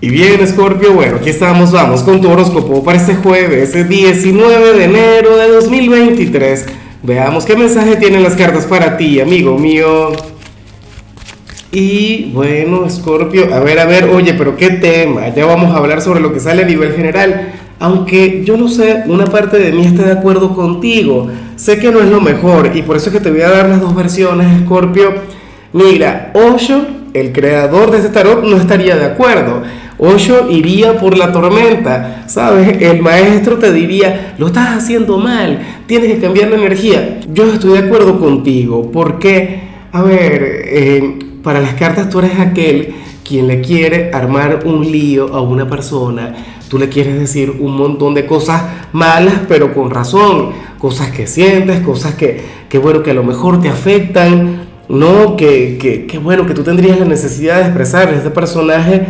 Y bien, Scorpio, bueno, aquí estamos, vamos con tu horóscopo para este jueves, 19 de enero de 2023. Veamos qué mensaje tienen las cartas para ti, amigo mío. Y bueno, Scorpio, a ver, a ver, oye, pero qué tema. Ya vamos a hablar sobre lo que sale a nivel general. Aunque yo no sé, una parte de mí está de acuerdo contigo. Sé que no es lo mejor y por eso es que te voy a dar las dos versiones, Scorpio. Mira, Osho, el creador de este tarot, no estaría de acuerdo. Osho iría por la tormenta, ¿sabes? El maestro te diría, lo estás haciendo mal, tienes que cambiar la energía. Yo estoy de acuerdo contigo, porque, a ver, eh, para las cartas tú eres aquel quien le quiere armar un lío a una persona, tú le quieres decir un montón de cosas malas, pero con razón, cosas que sientes, cosas que, que bueno, que a lo mejor te afectan, no, que, que, que bueno, que tú tendrías la necesidad de expresar este personaje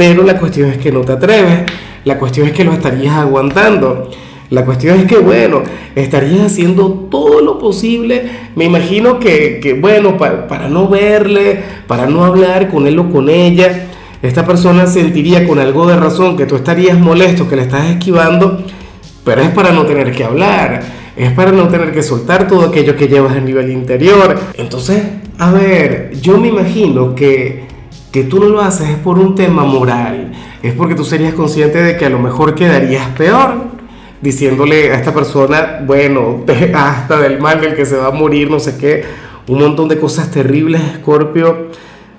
pero la cuestión es que no te atreves, la cuestión es que lo estarías aguantando. La cuestión es que, bueno, estarías haciendo todo lo posible, me imagino que, que bueno, para, para, no verle, para no hablar con él o con ella, esta persona sentiría con algo de razón que tú estarías molesto, que le estás esquivando, pero es para no tener que hablar, es para no tener que soltar todo aquello que llevas a nivel interior. Entonces, a ver, yo me imagino que que tú no lo haces es por un tema moral, es porque tú serías consciente de que a lo mejor quedarías peor diciéndole a esta persona, bueno, hasta del mal del que se va a morir, no sé qué, un montón de cosas terribles, Scorpio.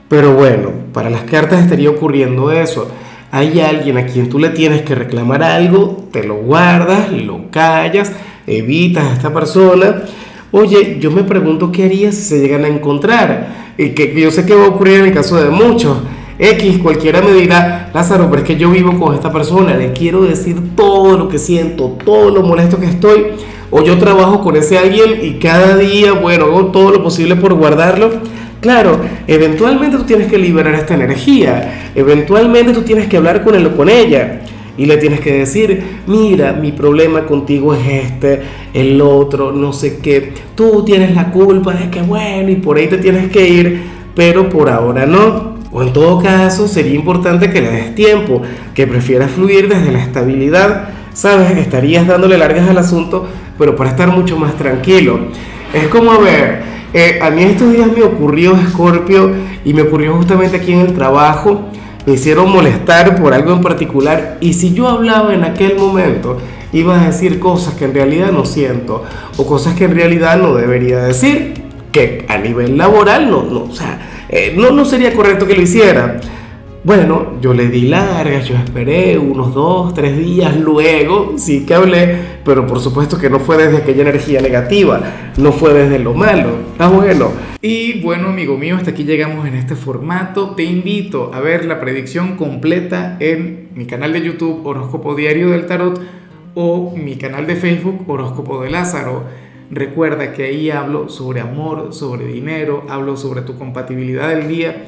Pero bueno, para las cartas estaría ocurriendo eso. Hay alguien a quien tú le tienes que reclamar algo, te lo guardas, lo callas, evitas a esta persona. Oye, yo me pregunto qué harías si se llegan a encontrar y que yo sé que va a ocurrir en el caso de muchos. X, cualquiera me dirá, Lázaro, pero es que yo vivo con esta persona, le quiero decir todo lo que siento, todo lo molesto que estoy, o yo trabajo con ese alguien y cada día, bueno, hago todo lo posible por guardarlo. Claro, eventualmente tú tienes que liberar esta energía, eventualmente tú tienes que hablar con él o con ella y le tienes que decir, mira, mi problema contigo es este, el otro, no sé qué, tú tienes la culpa de que bueno y por ahí te tienes que ir, pero por ahora no. O en todo caso sería importante que le des tiempo, que prefieras fluir desde la estabilidad, sabes, estarías dándole largas al asunto, pero para estar mucho más tranquilo. Es como, a ver, eh, a mí estos días me ocurrió Scorpio y me ocurrió justamente aquí en el trabajo me hicieron molestar por algo en particular y si yo hablaba en aquel momento iba a decir cosas que en realidad no siento o cosas que en realidad no debería decir, que a nivel laboral no, no, o sea, eh, no, no sería correcto que lo hiciera. Bueno, yo le di largas, yo esperé unos dos, tres días, luego sí que hablé, pero por supuesto que no fue desde aquella energía negativa, no fue desde lo malo. Está bueno. Y bueno, amigo mío, hasta aquí llegamos en este formato. Te invito a ver la predicción completa en mi canal de YouTube Horóscopo Diario del Tarot o mi canal de Facebook Horóscopo de Lázaro. Recuerda que ahí hablo sobre amor, sobre dinero, hablo sobre tu compatibilidad del día